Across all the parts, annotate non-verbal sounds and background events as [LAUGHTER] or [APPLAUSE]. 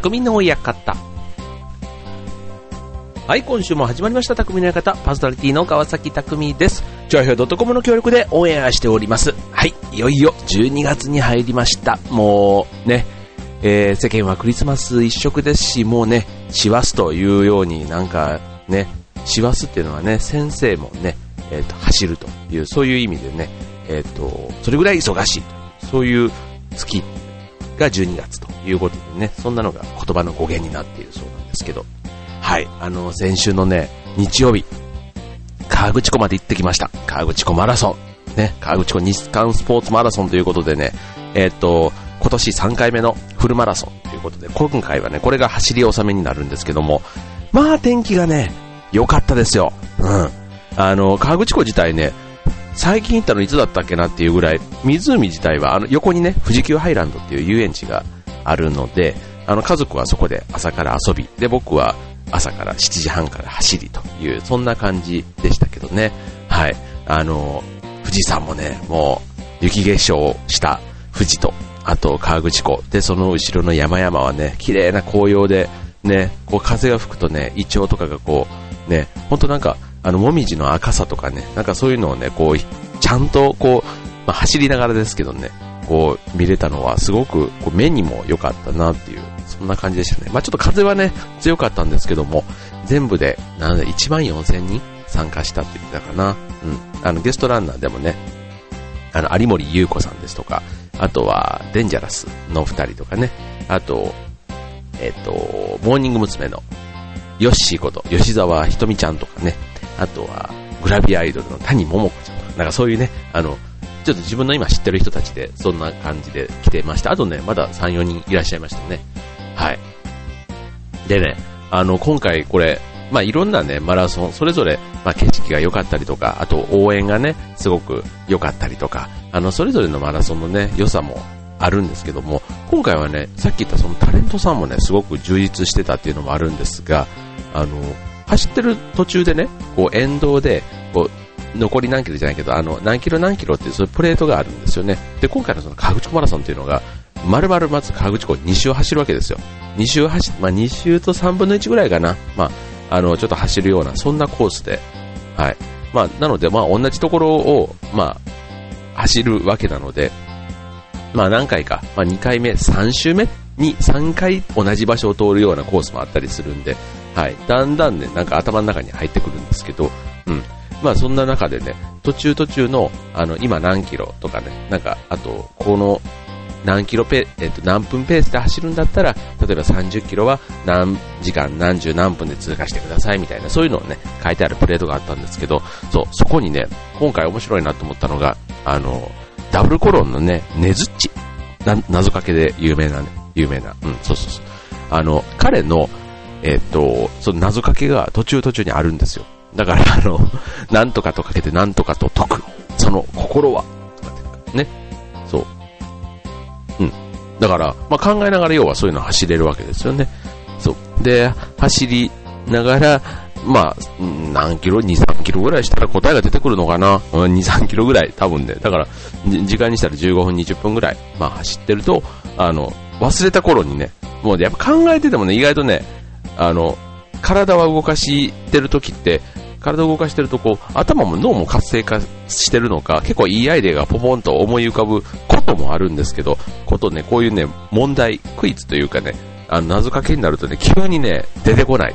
匠の館。はい、今週も始まりました、匠の館。パーソナリティの川崎匠です。ジョアヒョ .com の協力でオンエアしております。はい、いよいよ12月に入りました。もうね、えー、世間はクリスマス一色ですし、もうね、師走というようになんかね、師走っていうのはね、先生もね、えっ、ー、と、走るという、そういう意味でね、えっ、ー、と、それぐらい忙しいとそういう月が12月ということでね、そんなのが言葉の語源になっているそうなんですけど、はい、あの、先週のね、日曜日、河口湖まで行ってきました。河口湖マラソン。ね、河口湖日韓スポーツマラソンということでね、えっ、と、今年3回目のフルマラソンということで、今回はね、これが走り納めになるんですけども、まあ天気がね、良かったですよ。うん。あの、河口湖自体ね、最近行ったのいつだったっけなっていうぐらい、湖自体は、あの、横にね、富士急ハイランドっていう遊園地があるので、あの、家族はそこで朝から遊び、で、僕は朝から7時半から走りという、そんな感じでしたけどね。はい。あの、富士山もね、もう、雪化粧した富士と、あと河口湖。で、その後ろの山々はね、綺麗な紅葉で、ね、こう風が吹くとね、イチョウとかがこう、ね、ほんとなんか、あの、もみじの赤さとかね、なんかそういうのをね、こう、ちゃんとこう、まあ、走りながらですけどね、こう、見れたのはすごくこう目にも良かったなっていう、そんな感じでしたね。まあ、ちょっと風はね、強かったんですけども、全部で、なんで、1万4000人参加したって言ってたかな。うん。あの、ゲストランナーでもね、あの、有森優子さんですとか、あとは、デンジャラスの2人とかね、あと、えっ、と、モーニング娘。のヨッシーこと、吉沢ひとみちゃんとかね、あとは、グラビアアイドルの谷桃子ちゃんとか、なんかそういうね、あの、ちょっと自分の今知ってる人たちで、そんな感じで来てました。あとね、まだ3、4人いらっしゃいましたね。はい。でね、あの、今回これ、まあ、いろんなね、マラソン、それぞれ、まあ、景色が良かったりとか、あと応援がね、すごく良かったりとか、あの、それぞれのマラソンのね、良さもあるんですけども、今回はね、さっき言ったそのタレントさんもね、すごく充実してたっていうのもあるんですが、あの、走ってる途中でね、こう沿道で、こう、残り何キロじゃないけど、あの、何キロ何キロっていうそういうプレートがあるんですよね。で、今回のその河口湖マラソンっていうのが、丸々まず河口湖2周走るわけですよ。2周走、まあ2周と3分の1ぐらいかな。まあ、あの、ちょっと走るような、そんなコースで。はい。まあ、なので、まあ同じところを、まあ、走るわけなので、まあ何回か、まあ2回目、3周目に3回同じ場所を通るようなコースもあったりするんで、はい。だんだんね、なんか頭の中に入ってくるんですけど、うん。まあそんな中でね、途中途中の、あの、今何キロとかね、なんか、あと、この、何キロペ、えっと、何分ペースで走るんだったら、例えば30キロは何時間何十何分で通過してくださいみたいな、そういうのをね、書いてあるプレートがあったんですけど、そう、そこにね、今回面白いなと思ったのが、あの、ダブルコロンのね、ネズッチ。な、謎かけで有名なね、有名な。うん、そうそうそう。あの、彼の、えっ、と、その謎かけが途中途中にあるんですよ。だから、あの、なんとかとかけてなんとかと解く。その心は。ね。そう。うん。だから、まあ、考えながら要はそういうの走れるわけですよね。そう。で、走りながら、まあ、何キロ ?2、3キロぐらいしたら答えが出てくるのかな、うん、?2、3キロぐらい、多分ね。だから、時間にしたら15分、20分ぐらい、まあ走ってると、あの、忘れた頃にね、もうやっぱ考えててもね、意外とね、あの、体は動かしてる時って、体を動かしてるとこう、頭も脳も活性化してるのか、結構いいアイデアがポポンと思い浮かぶこともあるんですけど、ことね、こういうね、問題、クイズというかね、あの、謎かけになるとね、急にね、出てこない。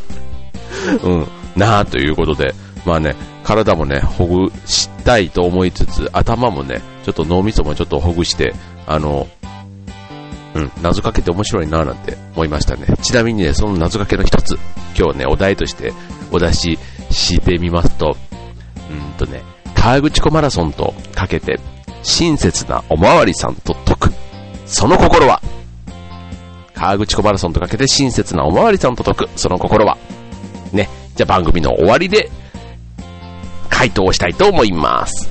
[LAUGHS] うん、なあということで、まあね、体もね、ほぐしたいと思いつつ、頭もね、ちょっと脳みそもちょっとほぐして、あの、うん、謎かけて面白いななんて思いましたね。ちなみにね、その謎かけの一つ、今日ね、お題としてお出ししてみますと、うんとね、河口湖マラソンとかけて、親切なおまわりさんと解く。その心は河口湖マラソンとかけて親切なおまわりさんと解く。その心はね。じゃあ番組の終わりで回答をしたいと思います。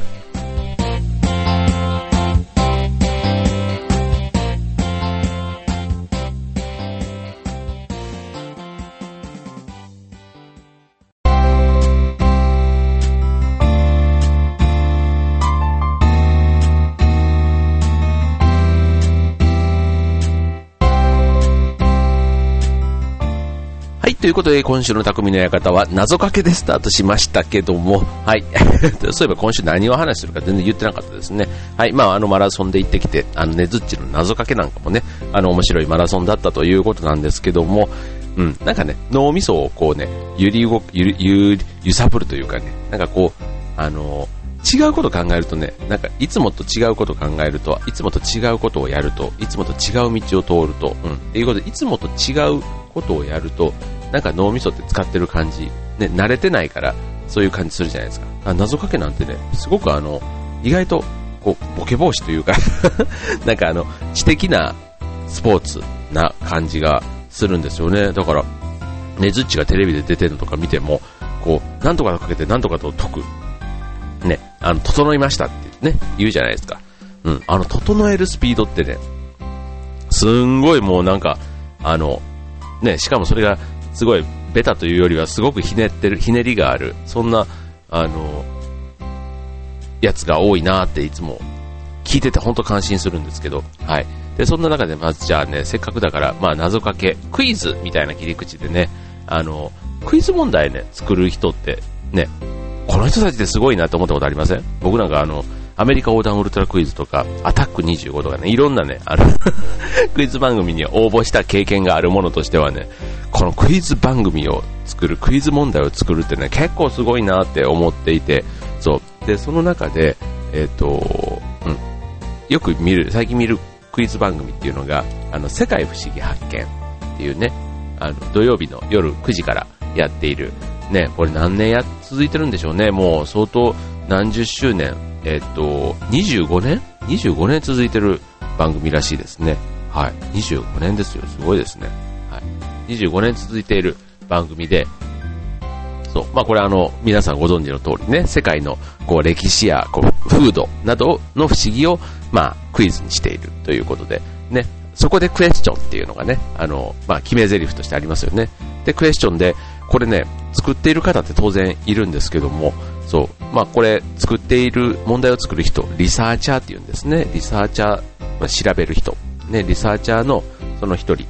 ということで今週の匠の館は謎かけでスタートしましたけども、はい。[LAUGHS] そういえば今週何を話するか全然言ってなかったですね。はい。まああのマラソンで行ってきて、あのねずっちの謎かけなんかもね、あの面白いマラソンだったということなんですけども、うん、なんかね、脳みそをこうね、揺り動く、ゆゆ揺さぶるというかね、なんかこう、あの違うこと考えるとね、なんかいつもと違うこと考えると、いつもと違うことをやると、いつもと違う道を通ると、うん、っていうことで、いつもと違うことをやると、なんか脳みそって使ってる感じ、ね、慣れてないから、そういう感じするじゃないですか。あ謎かけなんてね、すごくあの、意外と、こう、ボケ防止というか [LAUGHS] なんかあの、知的なスポーツな感じがするんですよね。だから、ねずっちがテレビで出てるのとか見ても、こう、なんとかかけてなんとかと解く。ね、あの、整いましたってね、言うじゃないですか。うん、あの、整えるスピードってね、すんごいもうなんか、あの、ね、しかもそれがすごいベタというよりはすごくひねってる、ひねりがある、そんな、あの、やつが多いなっていつも聞いてて本当感心するんですけど、はい。で、そんな中でまずじゃあね、せっかくだから、まあ謎かけ、クイズみたいな切り口でね、あの、クイズ問題ね、作る人ってね、この人たちってすごいなって思ったことありません？僕なんかあの、アメリカ横断ウルトラクイズとか、アタック25とかね、いろんなね、あの [LAUGHS] クイズ番組に応募した経験があるものとしてはね、このクイズ番組を作る、クイズ問題を作るってね、結構すごいなって思っていて、そう。で、その中で、え、ー、と、うん。よく見る、最近見るクイズ番組っていうのが、あの、世界不思議発見っていうね、あの、土曜日の夜9時からやっている、ね、これ何年や、続いてるんでしょうね。もう相当何十周年、えっ、ー、と、25年 ?25 年続いてる番組らしいですね。はい。25年ですよ。すごいですね。25年続いている番組で、そう。まあこれあの、皆さんご存知の通りね、世界のこう歴史やこう風土などの不思議を、まあクイズにしているということで、ね。そこでクエスチョンっていうのがね、あの、まあ決め台詞としてありますよね。で、クエスチョンで、これね、作っている方って当然いるんですけども、そう。まあこれ作っている問題を作る人、リサーチャーって言うんですね。リサーチャー、まあ、調べる人。ね、リサーチャーのその一人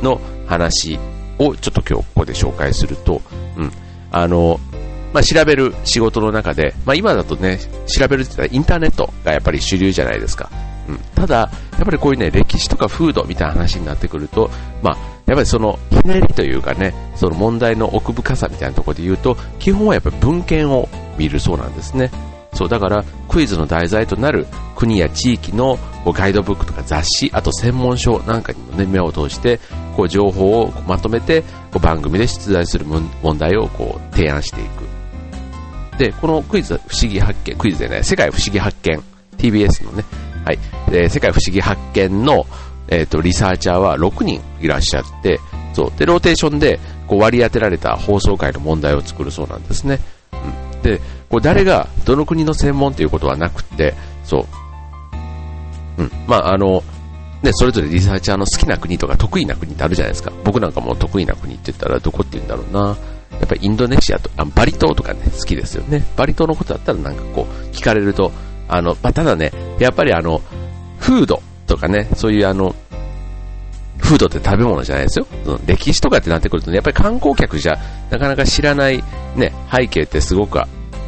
の話をちょっと今日ここで紹介すると、うん。あの、まあ、調べる仕事の中で、まあ、今だとね、調べるって言ったらインターネットがやっぱり主流じゃないですか。うん、ただ、やっぱりこういうね、歴史とか風土みたいな話になってくると、まあ、やっぱりそのひねりというかね、その問題の奥深さみたいなところで言うと、基本はやっぱり文献を見るそうなんですね。そう、だからクイズの題材となる国や地域のガイドブックとか雑誌、あと専門書なんかにもね、目を通して、こう情報をまとめて、こう番組で出題する問題をこう提案していく。で、このクイズ不思議発見、クイズでね、世界不思議発見、TBS のね、はい、で世界不思議発見の、えっ、ー、と、リサーチャーは6人いらっしゃって、そう。で、ローテーションで、こう割り当てられた放送回の問題を作るそうなんですね。うん。で、こう誰が、どの国の専門ということはなくて、そう。うん。まあ、あの、ね、それぞれリサーチャーの好きな国とか得意な国ってあるじゃないですか。僕なんかも得意な国って言ったらどこって言うんだろうな。やっぱりインドネシアと、あバリ島とかね、好きですよね。バリ島のことだったらなんかこう、聞かれると、あの、まあ、ただね、やっぱりあの、フードとかね、そういうあの、フードって食べ物じゃないですよ。歴史とかってなってくるとね、やっぱり観光客じゃなかなか知らないね、背景ってすごく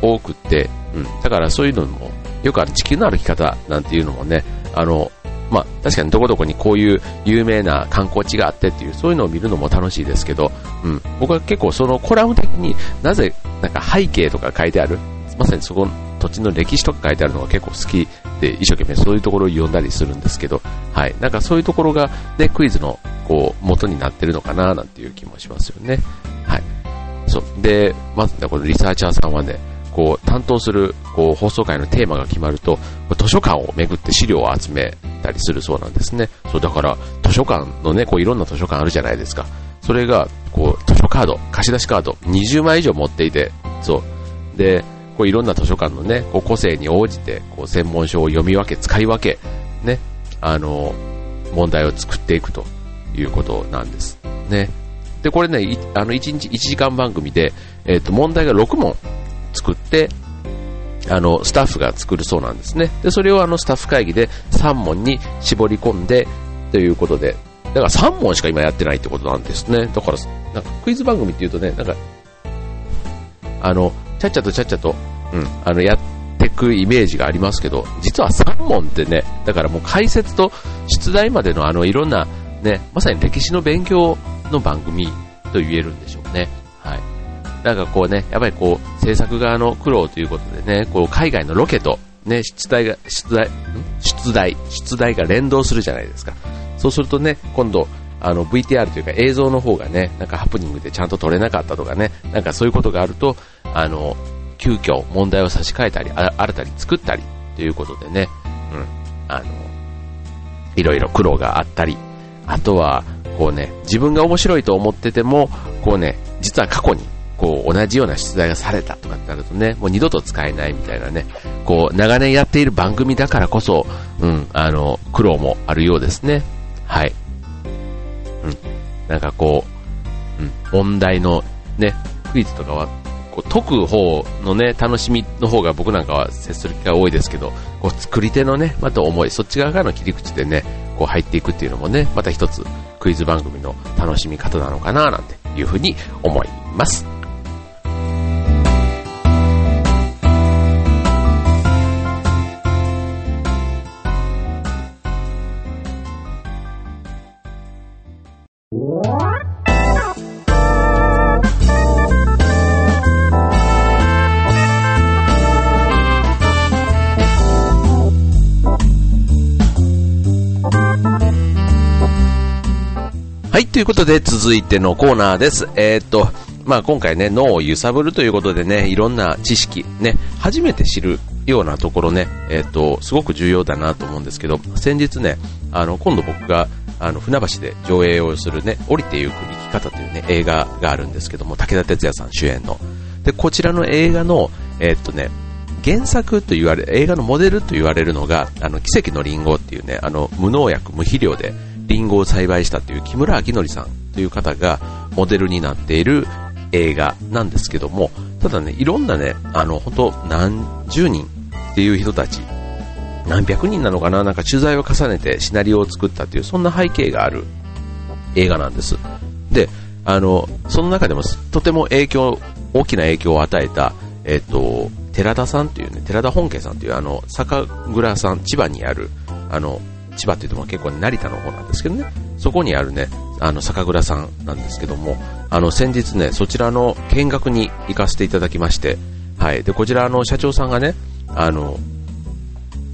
多くって、うん。だからそういうのも、よくある地球の歩き方なんていうのもね、あの、まあ、確かにどこどこにこういう有名な観光地があってっていう、そういうのを見るのも楽しいですけど、うん。僕は結構そのコラム的になぜ、なんか背景とか書いてある、まさにそこの土地の歴史とか書いてあるのが結構好きで、一生懸命そういうところを読んだりするんですけど、はい。なんかそういうところがね、クイズの、こう、元になってるのかな、なんていう気もしますよね。はい。そう。で、まずね、このリサーチャーさんはね、こう、担当する、こう、放送回のテーマが決まると、図書館を巡って資料を集めたりするそうなんですね。そう、だから、図書館のね、こう、いろんな図書館あるじゃないですか。それが、こう、図書カード、貸し出しカード、20枚以上持っていて、そう。で、こういろんな図書館のね、こう個性に応じて、こう専門書を読み分け、使い分け、ね、あの、問題を作っていくということなんです。ね。で、これね、あの、1日1時間番組で、えっ、ー、と、問題が6問作って、あの、スタッフが作るそうなんですね。で、それをあの、スタッフ会議で3問に絞り込んで、ということで、だから3問しか今やってないってことなんですね。だから、なんかクイズ番組っていうとね、なんか、あの、ちゃっちゃとちゃっちゃと、うん、あの、やってくイメージがありますけど、実は3問ってね、だからもう解説と出題までのあの、いろんな、ね、まさに歴史の勉強の番組と言えるんでしょうね。はい。なんかこうね、やっぱりこう、制作側の苦労ということでね、こう、海外のロケと、ね、出題が、出題、出題、出題が連動するじゃないですか。そうするとね、今度、あの VTR というか映像の方がね、なんかハプニングでちゃんと撮れなかったとかね、なんかそういうことがあると、あの、急遽問題を差し替えたり、あ新たに作ったりということでね、うん、あの、いろいろ苦労があったり、あとは、こうね、自分が面白いと思ってても、こうね、実は過去に、こう、同じような出題がされたとかってなるとね、もう二度と使えないみたいなね、こう、長年やっている番組だからこそ、うん、あの、苦労もあるようですね。はい。うん。なんかこう、うん、問題のね、クイズとかは、こう解く方のね、楽しみの方が僕なんかは接する機会多いですけど、こう作り手のね、また思い、そっち側からの切り口でね、こう入っていくっていうのもね、また一つクイズ番組の楽しみ方なのかななんていうふうに思います。ということで続いてのコーナーです。えー、っと、まあ今回ね、脳を揺さぶるということでね、いろんな知識、ね、初めて知るようなところね、えー、っと、すごく重要だなと思うんですけど、先日ね、あの、今度僕が、あの、船橋で上映をするね、降りてゆく生き方というね、映画があるんですけども、武田鉄矢さん主演の。で、こちらの映画の、えー、っとね、原作と言われ、映画のモデルと言われるのが、あの、奇跡のリンゴっていうね、あの、無農薬、無肥料で、リンゴを栽培したという木村明則さんという方がモデルになっている映画なんですけども、ただね、いろんなね、あの、本当何十人っていう人たち、何百人なのかな、なんか取材を重ねてシナリオを作ったという、そんな背景がある映画なんです。で、あの、その中でもとても影響、大きな影響を与えた、えっ、と、寺田さんというね、寺田本家さんというあの、酒蔵さん、千葉にある、あの、千葉っていうと結構成田の方なんですけどね、そこにあるね、あの、酒蔵さんなんですけども、あの、先日ね、そちらの見学に行かせていただきまして、はい。で、こちらの社長さんがね、あの、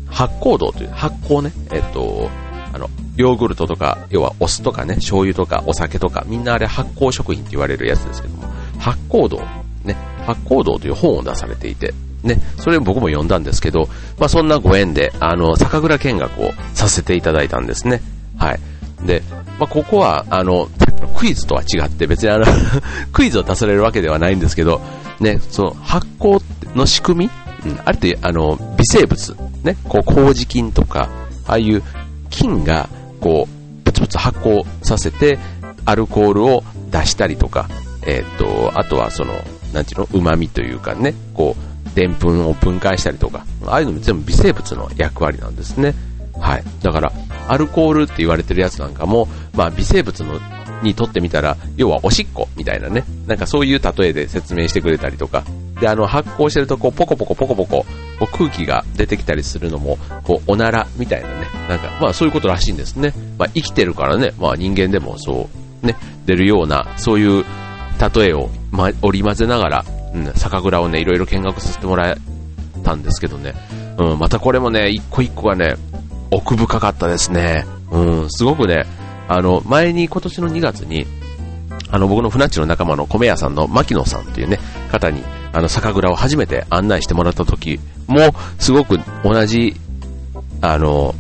発酵道という、発酵ね、えっと、あの、ヨーグルトとか、要はお酢とかね、醤油とかお酒とか、みんなあれ発酵食品って言われるやつですけども、発酵道、ね、発酵道という本を出されていて、ね、それ僕も読んだんですけど、まあそんなご縁で、あの、酒蔵見学をさせていただいたんですね。はい。で、まあここは、あの、クイズとは違って、別にあの [LAUGHS] クイズを出されるわけではないんですけど、ね、その発酵の仕組み、うん、あれって、あの、微生物、ね、こう、麹菌とか、ああいう菌が、こう、プツプツ発酵させて、アルコールを出したりとか、えっ、と、あとはその、なんていうの、旨味というかね、こう、でんぷんを分解したりとか、ああいうのも全部微生物の役割なんですね。はい。だから、アルコールって言われてるやつなんかも、まあ微生物のにとってみたら、要はおしっこみたいなね、なんかそういう例えで説明してくれたりとか、で、あの、発酵してると、こう、ポコポコポコポコ、こう空気が出てきたりするのも、こう、おならみたいなね、なんか、まあそういうことらしいんですね。まあ生きてるからね、まあ人間でもそう、ね、出るような、そういう例えを、ま、織り交ぜながら、うん、酒蔵をね、いろいろ見学させてもらえたんですけどね、うん、またこれもね、一個一個がね、奥深かったですね。うん、すごくね、あの、前に今年の2月に、あの、僕の船地の仲間の米屋さんの牧野さんっていうね、方に、あの、酒蔵を初めて案内してもらった時も、すごく同じ、あの、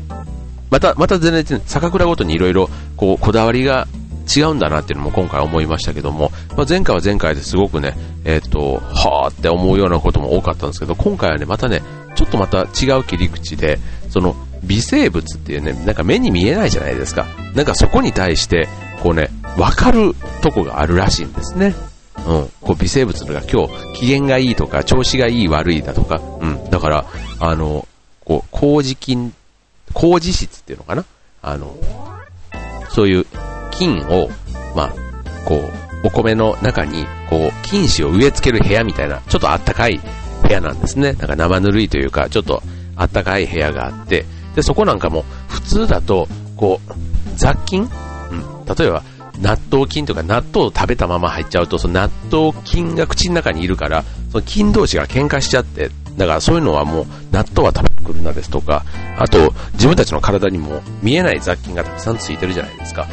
また、また全然、酒蔵ごとにいろいろ、こう、こだわりが違うんだなっていうのも今回思いましたけども、まあ、前回は前回ですごくね、えっ、ー、と、はーって思うようなことも多かったんですけど、今回はね、またね、ちょっとまた違う切り口で、その微生物っていうね、なんか目に見えないじゃないですか。なんかそこに対して、こうね、わかるとこがあるらしいんですね。うん。こう微生物が今日機嫌がいいとか、調子がいい悪いだとか、うん。だから、あの、こう、麹菌、麹質っていうのかな？あの、そういう菌を、まあ、こう、お米の中に、こう、菌糸を植え付ける部屋みたいな、ちょっとあったかい部屋なんですね。なんか生ぬるいというか、ちょっとあったかい部屋があって、で、そこなんかも、普通だと、こう、雑菌？うん。例えば、納豆菌とか納豆を食べたまま入っちゃうと、その納豆菌が口の中にいるから、その菌同士が喧嘩しちゃって、だからそういうのはもう納豆は食べてくるなですとか、あと自分たちの体にも見えない雑菌がたくさんついてるじゃないですか。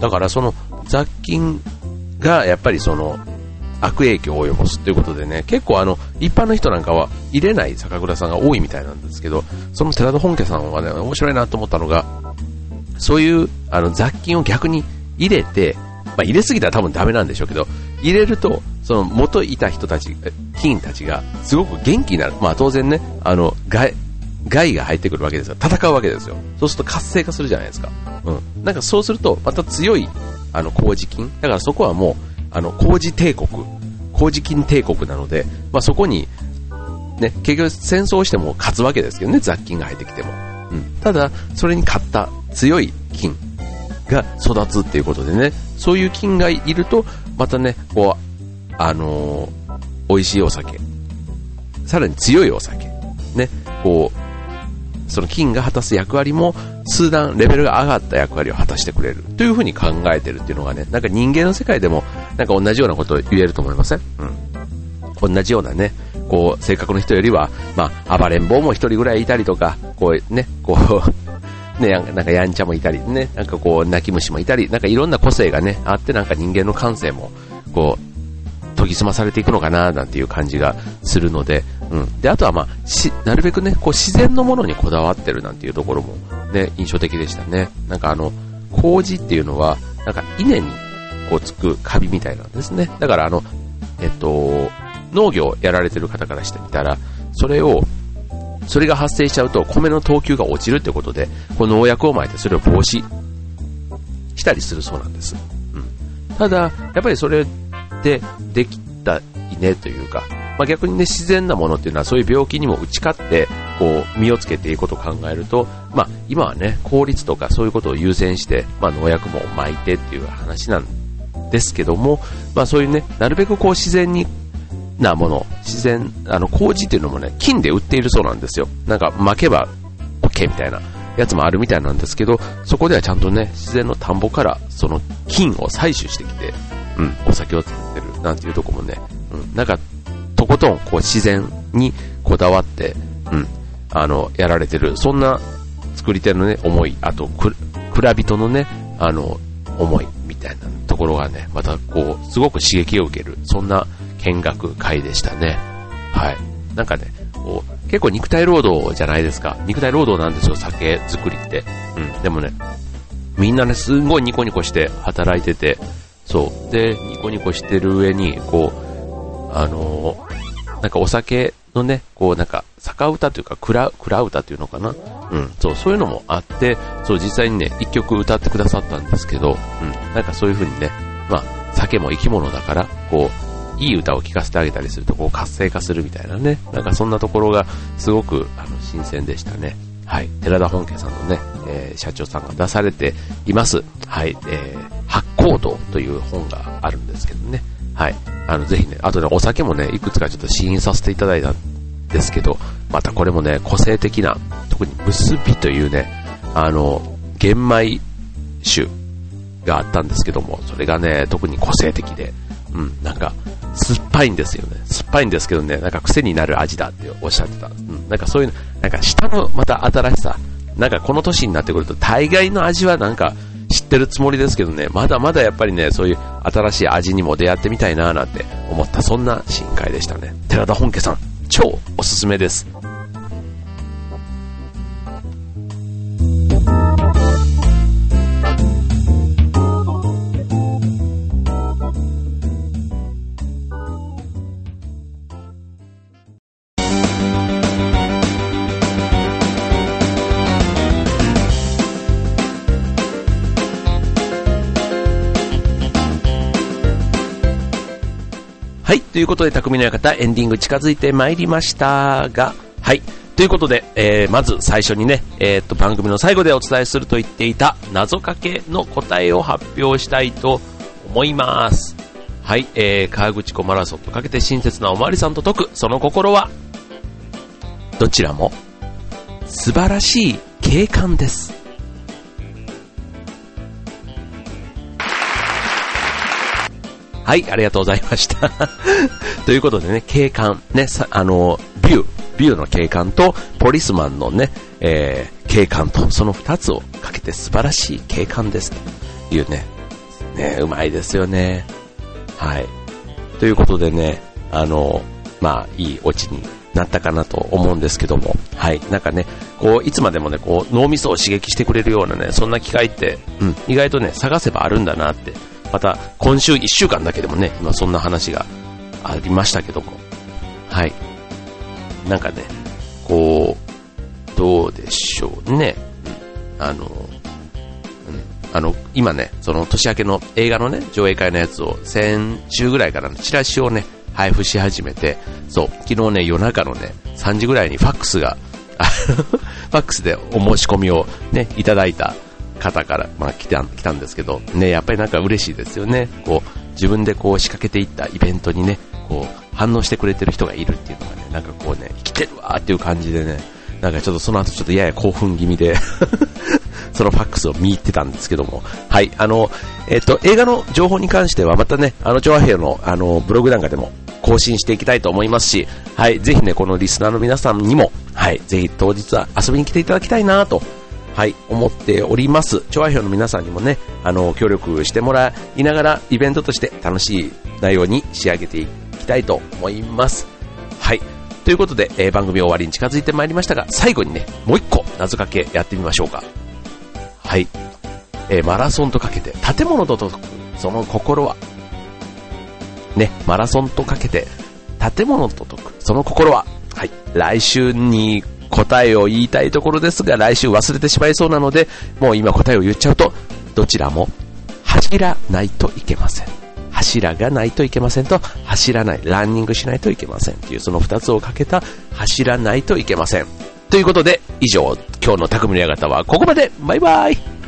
だからその雑菌がやっぱりその悪影響を及ぼすということでね、結構あの、一般の人なんかは入れない酒蔵さんが多いみたいなんですけど、その寺田本家さんはね、面白いなと思ったのが、そういうあの雑菌を逆に入れて、まあ、入れすぎたら多分ダメなんでしょうけど、入れると、その元いた人たち、菌たちがすごく元気になる。まあ当然ね、あの、害、害が入ってくるわけですよ。戦うわけですよ。そうすると活性化するじゃないですか。うん。なんかそうすると、また強い、あの、麹菌。だからそこはもう、あの、麹帝国。麹菌帝国なので、まあそこに、ね、結局戦争しても勝つわけですけどね、雑菌が入ってきても。うん。ただ、それに勝った強い菌が育つっていうことでね、そういう菌がいると、またね、こう、あのー、美味しいお酒、さらに強いお酒、ね、こう、その菌が果たす役割も数段レベルが上がった役割を果たしてくれるというふうに考えてるっていうのがね、なんか人間の世界でもなんか同じようなことを言えると思いません？うん。同じようなね、こう、性格の人よりは、まあ、暴れん坊も一人ぐらいいたりとか、こうね、こうね、なんかやんちゃもいたり、ね、なんかこう、泣き虫もいたり、なんかいろんな個性がね、あって、なんか人間の感性も、こう、研ぎ澄まされていくのかな、なんていう感じがするので、うん。で、あとはまあ、し、なるべくね、こう、自然のものにこだわってるなんていうところも、ね、印象的でしたね。なんかあの、麹っていうのは、なんか稲に、こう、つくカビみたいなんですね。だからあの、えっと、農業やられてる方からしてみたら、それを、それが発生しちゃうと米の等級が落ちるってことで、この農薬をまいてそれを防止したりするそうなんです。うん。ただ、やっぱりそれでできた稲というか、まあ、逆にね、自然なものっていうのはそういう病気にも打ち勝って、こう、身をつけていくことを考えると、まあ、今はね、効率とかそういうことを優先して、まあ、農薬も巻いてっていう話なんですけども、まあ、そういうね、なるべくこう自然になもの、自然、あの、麹っていうのもね、金で売っているそうなんですよ。なんか、巻けば OK みたいなやつもあるみたいなんですけど、そこではちゃんとね、自然の田んぼからその金を採取してきて、うん、お酒を作ってるなんていうとこもね、うん、なんか、ことん、こう、自然にこだわって、うん、あの、やられてる、そんな作り手のね、思い、あと、く、蔵人のね、あの、思いみたいなところがね、またこう、すごく刺激を受ける、そんな見学会でしたね。はい。なんかね、こう、結構肉体労働じゃないですか。肉体労働なんですよ、酒作りって。うん。でもね、みんなね、すんごいニコニコして働いてて、そう。で、ニコニコしてる上に、こう、あのー、なんかお酒のね、こうなんか、坂歌というか、蔵、蔵歌というのかなうん、そう、そういうのもあって、そう、実際にね、一曲歌ってくださったんですけど、うん、なんかそういう風にね、まあ、酒も生き物だから、こう、いい歌を聴かせてあげたりすると、こう活性化するみたいなね。なんかそんなところがすごく、あの、新鮮でしたね。はい。寺田本家さんのね、えー、社長さんが出されています。はい。えー、発行道という本があるんですけどね。はい。あの、ぜひね、あとね、お酒もね、いくつかちょっと試飲させていただいたんですけど、またこれもね、個性的な、特に結びというね、あの、玄米酒があったんですけども、それがね、特に個性的で、うん、なんか、酸っぱいんですよね。酸っぱいんですけどね、なんか癖になる味だっておっしゃってた。うん、なんかそういう、なんか下のまた新しさ、なんかこの年になってくると大概の味はなんかってるつもりですけどね、まだまだやっぱりね、そういう新しい味にも出会ってみたいななんて思った、そんな深海でしたね。寺田本家さん、超おすすめです。ということで、匠の館、エンディング近づいてまいりましたが、はい。ということで、えー、まず最初にね、えー、っと、番組の最後でお伝えすると言っていた謎かけの答えを発表したいと思います。はい、えー、川口湖マラソンとかけて親切なおまわりさんと解く、その心は、どちらも、素晴らしい景観です。はい、ありがとうございました [LAUGHS] ということでね、景観、ね、あの、ビュー、ビューの景観と、ポリスマンのね、えー、景観と、その二つをかけて素晴らしい景観です。というね、ね、うまいですよね。はい。ということでね、あの、まあ、いいオチになったかなと思うんですけども、はい。なんかね、こう、いつまでもね、こう、脳みそを刺激してくれるようなね、そんな機会って、うん、意外とね、探せばあるんだなってまた今週1週間だけでもね、今そんな話がありましたけども、はい。なんかね、こう、どうでしょうね。あの、うん、あの、今ね、その年明けの映画のね、上映会のやつを先週ぐらいからのチラシをね、配布し始めて、そう、昨日ね、夜中のね、3時ぐらいにファックスが、ファックスでお申し込みをね、いただいた方から、まあ、来た来たんですけど、ね、やっぱりなんか嬉しいですよね。こう、自分でこう仕掛けていったイベントにね、こう、反応してくれてる人がいるっていうのがね、なんかこうね、生きてるわーっていう感じでね、なんかちょっとその後ちょっとやや興奮気味で [LAUGHS] そのファックスを見入ってたんですけども、はい、あの、えっと、映画の情報に関してはまたね、あの、調和兵の、あの、ブログなんかでも更新していきたいと思いますし、はい、ぜひね、このリスナーの皆さんにも、はい、ぜひ当日は遊びに来ていただきたいなとはい、思っております。調和表の皆さんにもね、あの、協力してもらいながら、イベントとして楽しい内容に仕上げていきたいと思います。はい。ということで、えー、番組終わりに近づいてまいりましたが、最後にね、もう一個謎かけやってみましょうか。はい。えー、マラソンとかけて、建物と解く、その心はね、マラソンとかけて、建物と解く、その心ははい。来週に答えを言いたいところですが、来週忘れてしまいそうなので、もう今答えを言っちゃうと、どちらも走らないといけません。柱がないといけませんと、走らない、ランニングしないといけませんという、その2つをかけた、走らないといけません。ということで、以上、今日の匠の館はここまでバイバイ